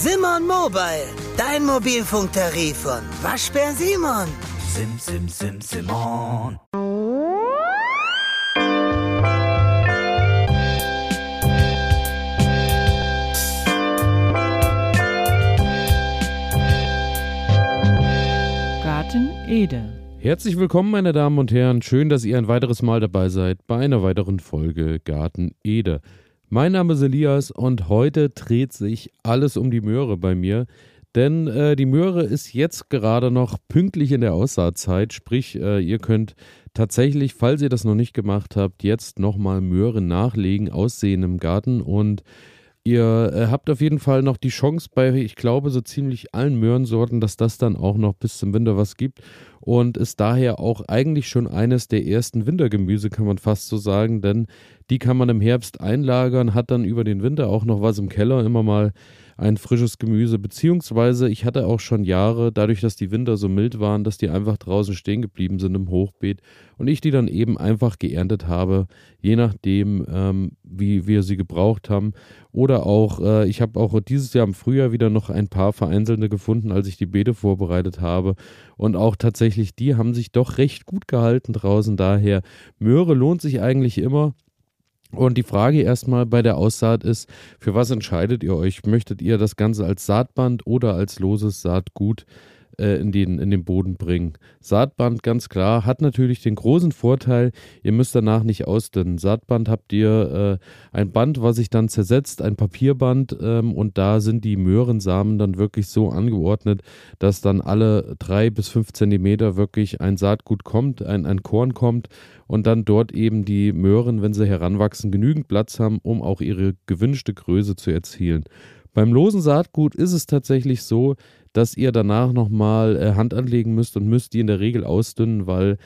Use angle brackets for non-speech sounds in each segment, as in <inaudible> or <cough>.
Simon Mobile, dein Mobilfunktarif von Waschbär Simon. Sim, sim, sim, Simon. Garten Ede. Herzlich willkommen, meine Damen und Herren. Schön, dass ihr ein weiteres Mal dabei seid bei einer weiteren Folge Garten Ede. Mein Name ist Elias und heute dreht sich alles um die Möhre bei mir. Denn äh, die Möhre ist jetzt gerade noch pünktlich in der Aussaatzeit. Sprich, äh, ihr könnt tatsächlich, falls ihr das noch nicht gemacht habt, jetzt nochmal Möhren nachlegen, aussehen im Garten. Und Ihr äh, habt auf jeden Fall noch die Chance bei, ich glaube, so ziemlich allen Möhrensorten, dass das dann auch noch bis zum Winter was gibt. Und ist daher auch eigentlich schon eines der ersten Wintergemüse, kann man fast so sagen, denn die kann man im Herbst einlagern, hat dann über den Winter auch noch was im Keller, immer mal ein frisches Gemüse, beziehungsweise ich hatte auch schon Jahre, dadurch, dass die Winter so mild waren, dass die einfach draußen stehen geblieben sind im Hochbeet und ich die dann eben einfach geerntet habe, je nachdem, ähm, wie wir sie gebraucht haben. Oder auch, äh, ich habe auch dieses Jahr im Frühjahr wieder noch ein paar vereinzelte gefunden, als ich die Beete vorbereitet habe. Und auch tatsächlich, die haben sich doch recht gut gehalten draußen. Daher, Möhre lohnt sich eigentlich immer. Und die Frage erstmal bei der Aussaat ist, für was entscheidet ihr euch? Möchtet ihr das Ganze als Saatband oder als loses Saatgut äh, in, den, in den Boden bringen? Saatband, ganz klar, hat natürlich den großen Vorteil, ihr müsst danach nicht ausdünnen. Saatband habt ihr äh, ein Band, was sich dann zersetzt, ein Papierband ähm, und da sind die Möhrensamen dann wirklich so angeordnet, dass dann alle drei bis fünf Zentimeter wirklich ein Saatgut kommt, ein, ein Korn kommt und dann dort eben die Möhren, wenn sie heranwachsen, genügend Platz haben, um auch ihre gewünschte Größe zu erzielen. Beim losen Saatgut ist es tatsächlich so, dass ihr danach nochmal äh, Hand anlegen müsst und müsst die in der Regel ausdünnen, weil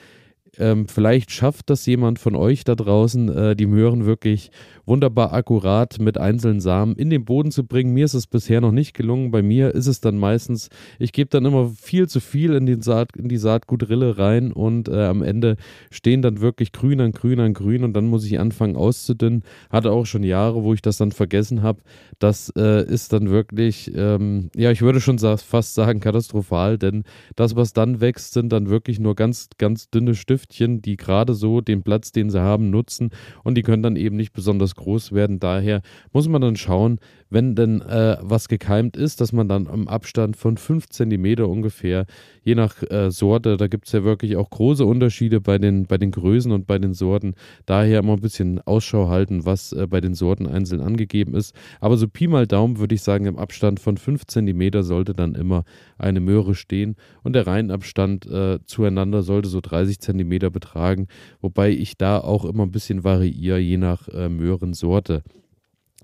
ähm, vielleicht schafft das jemand von euch da draußen, äh, die Möhren wirklich wunderbar akkurat mit einzelnen Samen in den Boden zu bringen. Mir ist es bisher noch nicht gelungen. Bei mir ist es dann meistens, ich gebe dann immer viel zu viel in, den Saat, in die Saatgutrille rein und äh, am Ende stehen dann wirklich grün an grün an grün und dann muss ich anfangen auszudünnen. Hatte auch schon Jahre, wo ich das dann vergessen habe. Das äh, ist dann wirklich, ähm, ja, ich würde schon fast sagen katastrophal, denn das, was dann wächst, sind dann wirklich nur ganz, ganz dünne Stifte Stiftchen, die gerade so den Platz, den sie haben, nutzen und die können dann eben nicht besonders groß werden. Daher muss man dann schauen, wenn denn äh, was gekeimt ist, dass man dann am Abstand von 5 cm ungefähr, je nach äh, Sorte, da gibt es ja wirklich auch große Unterschiede bei den, bei den Größen und bei den Sorten. Daher immer ein bisschen Ausschau halten, was äh, bei den Sorten einzeln angegeben ist. Aber so Pi mal Daumen würde ich sagen, im Abstand von 5 cm sollte dann immer eine Möhre stehen und der Reihenabstand äh, zueinander sollte so 30 cm betragen, wobei ich da auch immer ein bisschen variiere, je nach äh, Möhrensorte.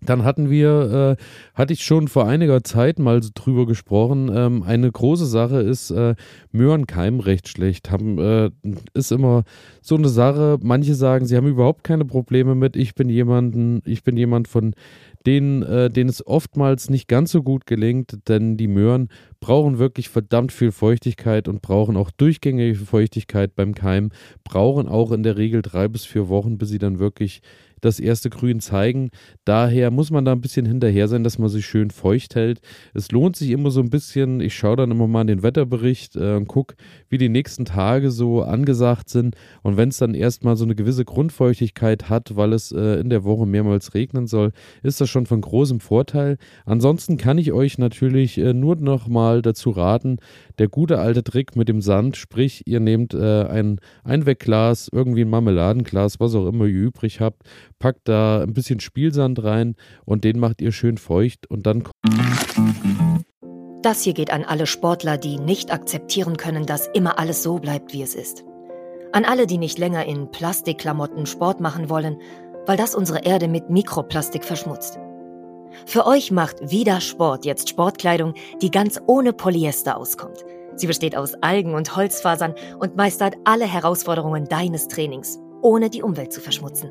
Dann hatten wir, äh, hatte ich schon vor einiger Zeit mal drüber gesprochen. Ähm, eine große Sache ist, äh, Möhren keimen recht schlecht. Haben, äh, ist immer so eine Sache. Manche sagen, sie haben überhaupt keine Probleme mit. Ich bin jemanden, ich bin jemand von denen, äh, denen es oftmals nicht ganz so gut gelingt, denn die Möhren brauchen wirklich verdammt viel Feuchtigkeit und brauchen auch durchgängige Feuchtigkeit beim Keimen, brauchen auch in der Regel drei bis vier Wochen, bis sie dann wirklich das erste Grün zeigen. Daher muss man da ein bisschen hinterher sein, dass man sich schön feucht hält. Es lohnt sich immer so ein bisschen. Ich schaue dann immer mal in den Wetterbericht äh, und gucke, wie die nächsten Tage so angesagt sind. Und wenn es dann erstmal so eine gewisse Grundfeuchtigkeit hat, weil es äh, in der Woche mehrmals regnen soll, ist das schon von großem Vorteil. Ansonsten kann ich euch natürlich äh, nur noch mal dazu raten, der gute alte Trick mit dem Sand, sprich, ihr nehmt äh, ein Einwegglas, irgendwie ein Marmeladenglas, was auch immer ihr übrig habt, packt da ein bisschen Spielsand rein und den macht ihr schön feucht und dann. Das hier geht an alle Sportler, die nicht akzeptieren können, dass immer alles so bleibt, wie es ist. An alle, die nicht länger in Plastikklamotten Sport machen wollen, weil das unsere Erde mit Mikroplastik verschmutzt. Für euch macht Vida Sport jetzt Sportkleidung, die ganz ohne Polyester auskommt. Sie besteht aus Algen und Holzfasern und meistert alle Herausforderungen deines Trainings, ohne die Umwelt zu verschmutzen.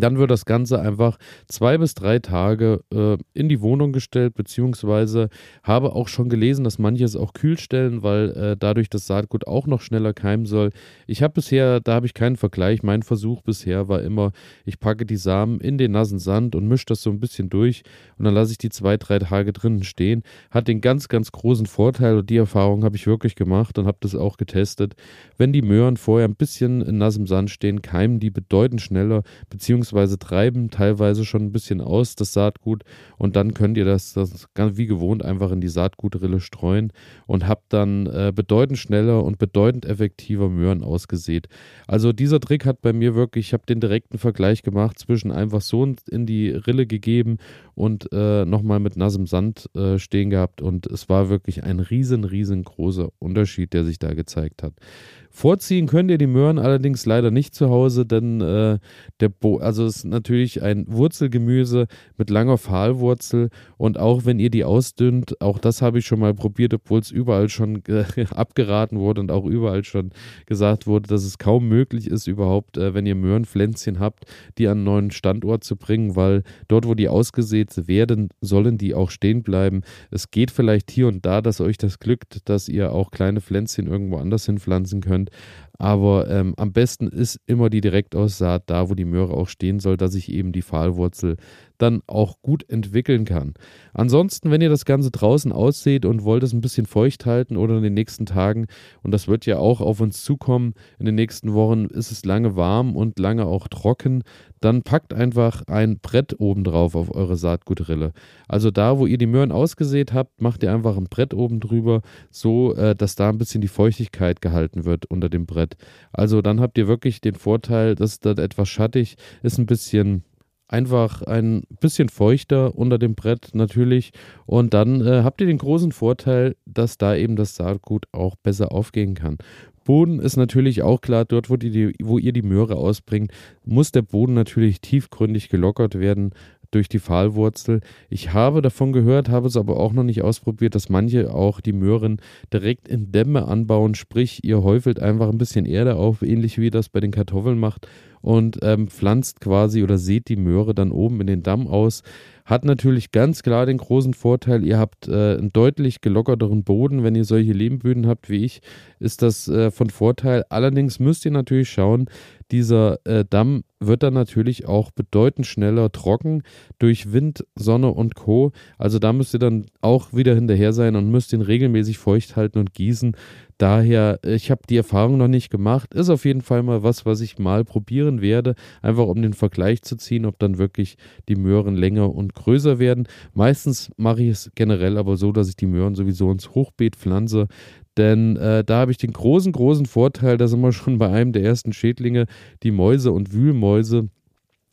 Dann wird das Ganze einfach zwei bis drei Tage äh, in die Wohnung gestellt, beziehungsweise habe auch schon gelesen, dass manche es auch kühl stellen, weil äh, dadurch das Saatgut auch noch schneller keimen soll. Ich habe bisher, da habe ich keinen Vergleich. Mein Versuch bisher war immer, ich packe die Samen in den nassen Sand und mische das so ein bisschen durch und dann lasse ich die zwei, drei Tage drinnen stehen. Hat den ganz, ganz großen Vorteil und die Erfahrung habe ich wirklich gemacht und habe das auch getestet. Wenn die Möhren vorher ein bisschen in nassem Sand stehen, keimen die bedeutend schneller, beziehungsweise beziehungsweise treiben teilweise schon ein bisschen aus, das Saatgut. Und dann könnt ihr das, das ganz wie gewohnt einfach in die Saatgutrille streuen und habt dann äh, bedeutend schneller und bedeutend effektiver Möhren ausgesät. Also dieser Trick hat bei mir wirklich, ich habe den direkten Vergleich gemacht zwischen einfach so in die Rille gegeben und äh, nochmal mit nassem Sand äh, stehen gehabt. Und es war wirklich ein riesen, riesengroßer Unterschied, der sich da gezeigt hat. Vorziehen könnt ihr die Möhren allerdings leider nicht zu Hause, denn äh, der Bo also es ist natürlich ein Wurzelgemüse mit langer Pfahlwurzel und auch wenn ihr die ausdünnt, auch das habe ich schon mal probiert, obwohl es überall schon <laughs> abgeraten wurde und auch überall schon gesagt wurde, dass es kaum möglich ist überhaupt, äh, wenn ihr Möhrenpflänzchen habt, die an einen neuen Standort zu bringen, weil dort, wo die ausgesät werden, sollen die auch stehen bleiben. Es geht vielleicht hier und da, dass euch das glückt, dass ihr auch kleine Pflänzchen irgendwo anders hinpflanzen könnt. Aber ähm, am besten ist immer die Direktaussaat da, wo die Möhre auch stehen soll, dass ich eben die Pfahlwurzel dann auch gut entwickeln kann. Ansonsten, wenn ihr das Ganze draußen ausseht und wollt es ein bisschen feucht halten oder in den nächsten Tagen, und das wird ja auch auf uns zukommen, in den nächsten Wochen ist es lange warm und lange auch trocken, dann packt einfach ein Brett oben drauf auf eure Saatgutrille. Also da, wo ihr die Möhren ausgesät habt, macht ihr einfach ein Brett oben drüber, so äh, dass da ein bisschen die Feuchtigkeit gehalten wird unter dem Brett. Also dann habt ihr wirklich den Vorteil, dass das etwas schattig ist, ein bisschen einfach ein bisschen feuchter unter dem Brett natürlich. Und dann äh, habt ihr den großen Vorteil, dass da eben das Saatgut auch besser aufgehen kann. Boden ist natürlich auch klar, dort, wo, die, wo ihr die Möhre ausbringt, muss der Boden natürlich tiefgründig gelockert werden durch die Pfahlwurzel. Ich habe davon gehört, habe es aber auch noch nicht ausprobiert, dass manche auch die Möhren direkt in Dämme anbauen, sprich ihr häufelt einfach ein bisschen Erde auf, ähnlich wie das bei den Kartoffeln macht und ähm, pflanzt quasi oder sät die Möhre dann oben in den Damm aus. Hat natürlich ganz klar den großen Vorteil, ihr habt äh, einen deutlich gelockerteren Boden. Wenn ihr solche Lehmböden habt wie ich, ist das äh, von Vorteil. Allerdings müsst ihr natürlich schauen, dieser äh, Damm wird dann natürlich auch bedeutend schneller trocken durch Wind, Sonne und Co. Also da müsst ihr dann auch wieder hinterher sein und müsst ihn regelmäßig feucht halten und gießen. Daher, ich habe die Erfahrung noch nicht gemacht. Ist auf jeden Fall mal was, was ich mal probieren werde, einfach um den Vergleich zu ziehen, ob dann wirklich die Möhren länger und größer werden. Meistens mache ich es generell aber so, dass ich die Möhren sowieso ins Hochbeet pflanze. Denn äh, da habe ich den großen, großen Vorteil, dass immer schon bei einem der ersten Schädlinge die Mäuse und Wühlmäuse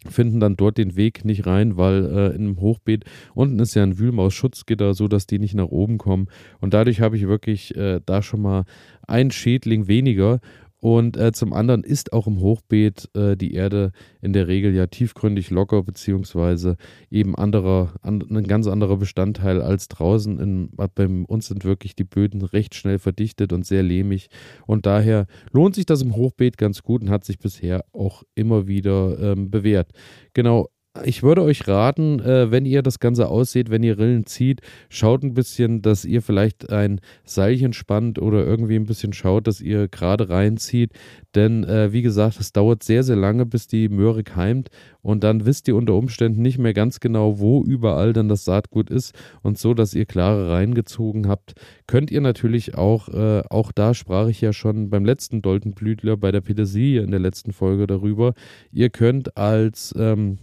finden dann dort den Weg nicht rein, weil äh, in einem Hochbeet unten ist ja ein Wühlmaus-Schutzgitter, so dass die nicht nach oben kommen. Und dadurch habe ich wirklich äh, da schon mal einen Schädling weniger. Und äh, zum anderen ist auch im Hochbeet äh, die Erde in der Regel ja tiefgründig locker, beziehungsweise eben anderer, an, ein ganz anderer Bestandteil als draußen. In, bei uns sind wirklich die Böden recht schnell verdichtet und sehr lehmig. Und daher lohnt sich das im Hochbeet ganz gut und hat sich bisher auch immer wieder ähm, bewährt. Genau, ich würde euch raten, äh, wenn ihr das Ganze ausseht, wenn ihr Rillen zieht, schaut ein bisschen, dass ihr vielleicht ein Seilchen spannt oder irgendwie ein bisschen schaut, dass ihr gerade reinzieht. Denn äh, wie gesagt, es dauert sehr, sehr lange, bis die Möhre keimt. Und dann wisst ihr unter Umständen nicht mehr ganz genau, wo überall dann das Saatgut ist. Und so, dass ihr klare reingezogen habt, könnt ihr natürlich auch, äh, auch da sprach ich ja schon beim letzten Doldenblütler bei der Petersilie in der letzten Folge darüber. Ihr könnt als ähm,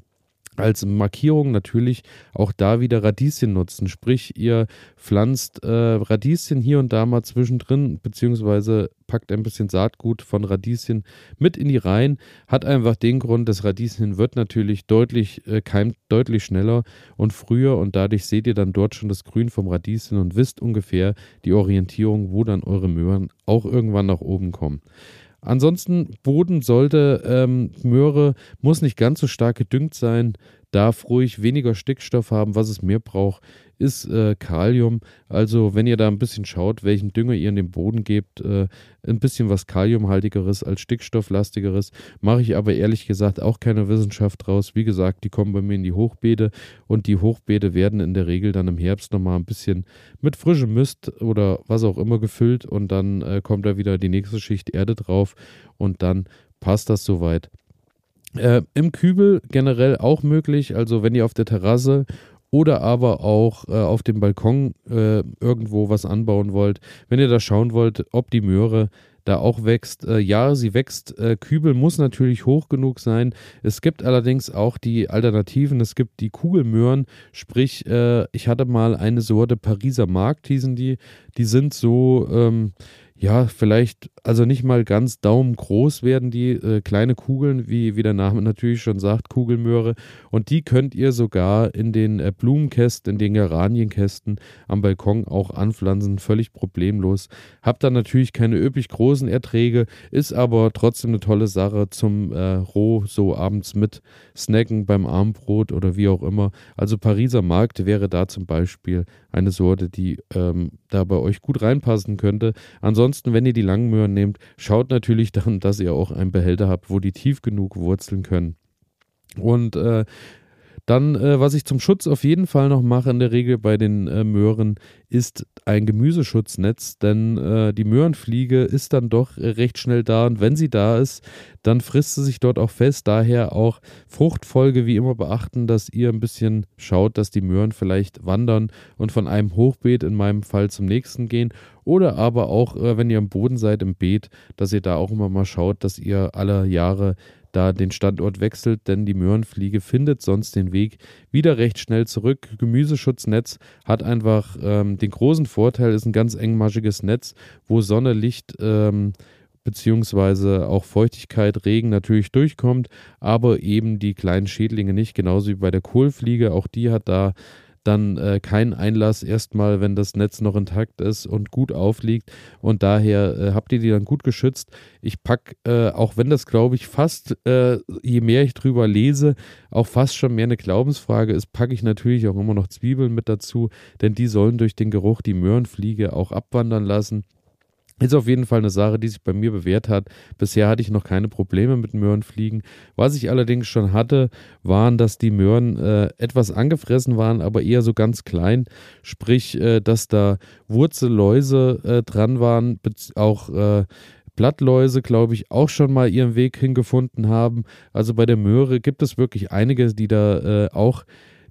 als Markierung natürlich auch da wieder Radieschen nutzen. Sprich, ihr pflanzt äh, Radieschen hier und da mal zwischendrin, beziehungsweise packt ein bisschen Saatgut von Radieschen mit in die Reihen. Hat einfach den Grund, das Radieschen wird natürlich deutlich, äh, keimt deutlich schneller und früher und dadurch seht ihr dann dort schon das Grün vom Radieschen und wisst ungefähr die Orientierung, wo dann eure Möhren auch irgendwann nach oben kommen. Ansonsten, Boden sollte, ähm, Möhre muss nicht ganz so stark gedüngt sein, darf ruhig weniger Stickstoff haben. Was es mehr braucht, ist äh, Kalium. Also wenn ihr da ein bisschen schaut, welchen Dünger ihr in den Boden gebt, äh, ein bisschen was Kaliumhaltigeres als Stickstofflastigeres, mache ich aber ehrlich gesagt auch keine Wissenschaft draus. Wie gesagt, die kommen bei mir in die Hochbeete und die Hochbeete werden in der Regel dann im Herbst nochmal ein bisschen mit frischem Mist oder was auch immer gefüllt und dann äh, kommt da wieder die nächste Schicht Erde drauf und dann passt das soweit. Äh, Im Kübel generell auch möglich, also wenn ihr auf der Terrasse oder aber auch äh, auf dem Balkon äh, irgendwo was anbauen wollt, wenn ihr da schauen wollt, ob die Möhre da auch wächst. Äh, ja, sie wächst. Äh, Kübel muss natürlich hoch genug sein. Es gibt allerdings auch die Alternativen. Es gibt die Kugelmöhren, sprich, äh, ich hatte mal eine Sorte Pariser Markt, hießen die. Die sind so, ähm, ja, vielleicht, also nicht mal ganz daumengroß werden die äh, kleine Kugeln, wie, wie der Name natürlich schon sagt, Kugelmöhre. Und die könnt ihr sogar in den äh, Blumenkästen, in den Geranienkästen am Balkon auch anpflanzen, völlig problemlos. Habt dann natürlich keine üppig großen Erträge, ist aber trotzdem eine tolle Sache zum äh, roh so abends mit snacken beim Armbrot oder wie auch immer. Also Pariser Markt wäre da zum Beispiel eine Sorte, die ähm, da bei euch gut reinpassen könnte. Ansonsten, wenn ihr die langen Möhren nehmt, schaut natürlich dann, dass ihr auch einen Behälter habt, wo die tief genug wurzeln können. Und äh, dann, äh, was ich zum Schutz auf jeden Fall noch mache in der Regel bei den äh, Möhren, ist ein Gemüseschutznetz, denn äh, die Möhrenfliege ist dann doch recht schnell da und wenn sie da ist, dann frisst sie sich dort auch fest. Daher auch Fruchtfolge wie immer beachten, dass ihr ein bisschen schaut, dass die Möhren vielleicht wandern und von einem Hochbeet in meinem Fall zum nächsten gehen oder aber auch, äh, wenn ihr am Boden seid im Beet, dass ihr da auch immer mal schaut, dass ihr alle Jahre da den Standort wechselt, denn die Möhrenfliege findet sonst den Weg wieder recht schnell zurück. Gemüseschutznetz hat einfach ähm, den großen Vorteil, ist ein ganz engmaschiges Netz, wo Sonne, Licht ähm, beziehungsweise auch Feuchtigkeit, Regen natürlich durchkommt, aber eben die kleinen Schädlinge nicht, genauso wie bei der Kohlfliege. Auch die hat da dann äh, kein Einlass erstmal, wenn das Netz noch intakt ist und gut aufliegt. Und daher äh, habt ihr die dann gut geschützt. Ich packe, äh, auch wenn das glaube ich fast, äh, je mehr ich drüber lese, auch fast schon mehr eine Glaubensfrage ist, packe ich natürlich auch immer noch Zwiebeln mit dazu, denn die sollen durch den Geruch die Möhrenfliege auch abwandern lassen. Ist auf jeden Fall eine Sache, die sich bei mir bewährt hat. Bisher hatte ich noch keine Probleme mit Möhrenfliegen. Was ich allerdings schon hatte, waren, dass die Möhren äh, etwas angefressen waren, aber eher so ganz klein. Sprich, äh, dass da Wurzelläuse äh, dran waren, auch äh, Blattläuse, glaube ich, auch schon mal ihren Weg hingefunden haben. Also bei der Möhre gibt es wirklich einige, die da äh, auch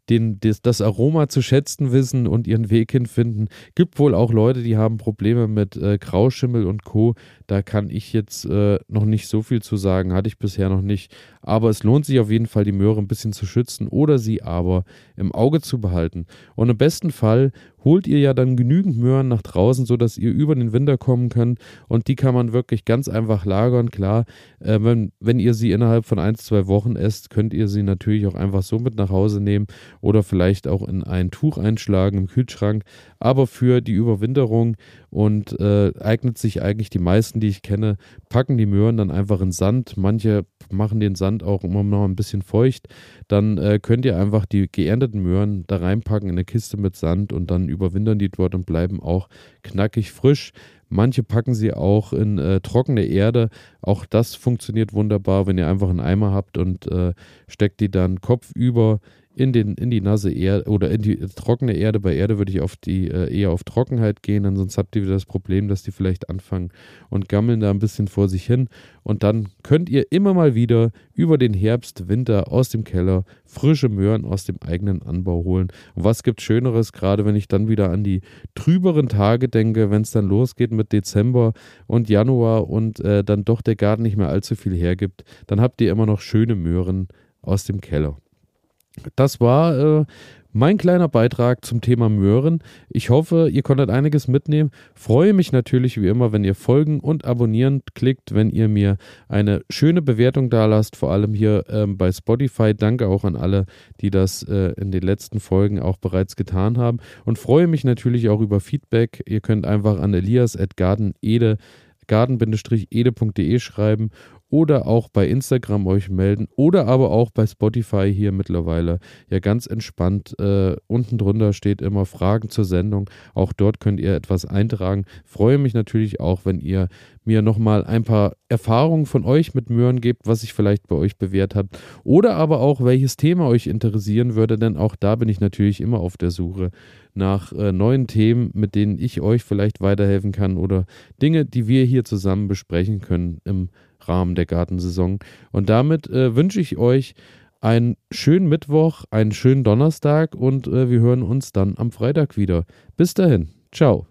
den, das, das, Aroma zu schätzen wissen und ihren Weg hinfinden. Gibt wohl auch Leute, die haben Probleme mit äh, Grauschimmel und Co. Da kann ich jetzt äh, noch nicht so viel zu sagen, hatte ich bisher noch nicht. Aber es lohnt sich auf jeden Fall, die Möhre ein bisschen zu schützen oder sie aber im Auge zu behalten. Und im besten Fall holt ihr ja dann genügend Möhren nach draußen, sodass ihr über den Winter kommen könnt. Und die kann man wirklich ganz einfach lagern. Klar, äh, wenn, wenn ihr sie innerhalb von ein, zwei Wochen esst, könnt ihr sie natürlich auch einfach so mit nach Hause nehmen oder vielleicht auch in ein Tuch einschlagen im Kühlschrank. Aber für die Überwinterung und äh, eignet sich eigentlich die meisten, die ich kenne, packen die Möhren dann einfach in Sand. Manche machen den Sand auch immer noch ein bisschen feucht. Dann äh, könnt ihr einfach die geernteten Möhren da reinpacken in eine Kiste mit Sand und dann überwintern die dort und bleiben auch knackig frisch. Manche packen sie auch in äh, trockene Erde. Auch das funktioniert wunderbar, wenn ihr einfach einen Eimer habt und äh, steckt die dann kopfüber in, den, in die nasse Erde oder in die trockene Erde. Bei Erde würde ich auf die, äh, eher auf Trockenheit gehen, ansonsten habt ihr wieder das Problem, dass die vielleicht anfangen und gammeln da ein bisschen vor sich hin. Und dann könnt ihr immer mal wieder über den Herbst, Winter aus dem Keller frische Möhren aus dem eigenen Anbau holen. Und was gibt Schöneres, gerade wenn ich dann wieder an die trüberen Tage denke, wenn es dann losgeht mit Dezember und Januar und äh, dann doch der Garten nicht mehr allzu viel hergibt, dann habt ihr immer noch schöne Möhren aus dem Keller. Das war äh, mein kleiner Beitrag zum Thema Möhren. Ich hoffe, ihr konntet einiges mitnehmen. Freue mich natürlich wie immer, wenn ihr folgen und abonnieren klickt, wenn ihr mir eine schöne Bewertung da lasst, vor allem hier ähm, bei Spotify. Danke auch an alle, die das äh, in den letzten Folgen auch bereits getan haben. Und freue mich natürlich auch über Feedback. Ihr könnt einfach an elias.gardenede garden-ede.de schreiben oder auch bei Instagram euch melden oder aber auch bei Spotify hier mittlerweile. Ja, ganz entspannt. Äh, unten drunter steht immer Fragen zur Sendung. Auch dort könnt ihr etwas eintragen. Freue mich natürlich auch, wenn ihr mir nochmal ein paar Erfahrungen von euch mit Möhren gebt, was sich vielleicht bei euch bewährt hat. Oder aber auch, welches Thema euch interessieren würde, denn auch da bin ich natürlich immer auf der Suche nach äh, neuen Themen, mit denen ich euch vielleicht weiterhelfen kann oder Dinge, die wir hier zusammen besprechen können im Rahmen der Gartensaison. Und damit äh, wünsche ich euch einen schönen Mittwoch, einen schönen Donnerstag und äh, wir hören uns dann am Freitag wieder. Bis dahin, ciao.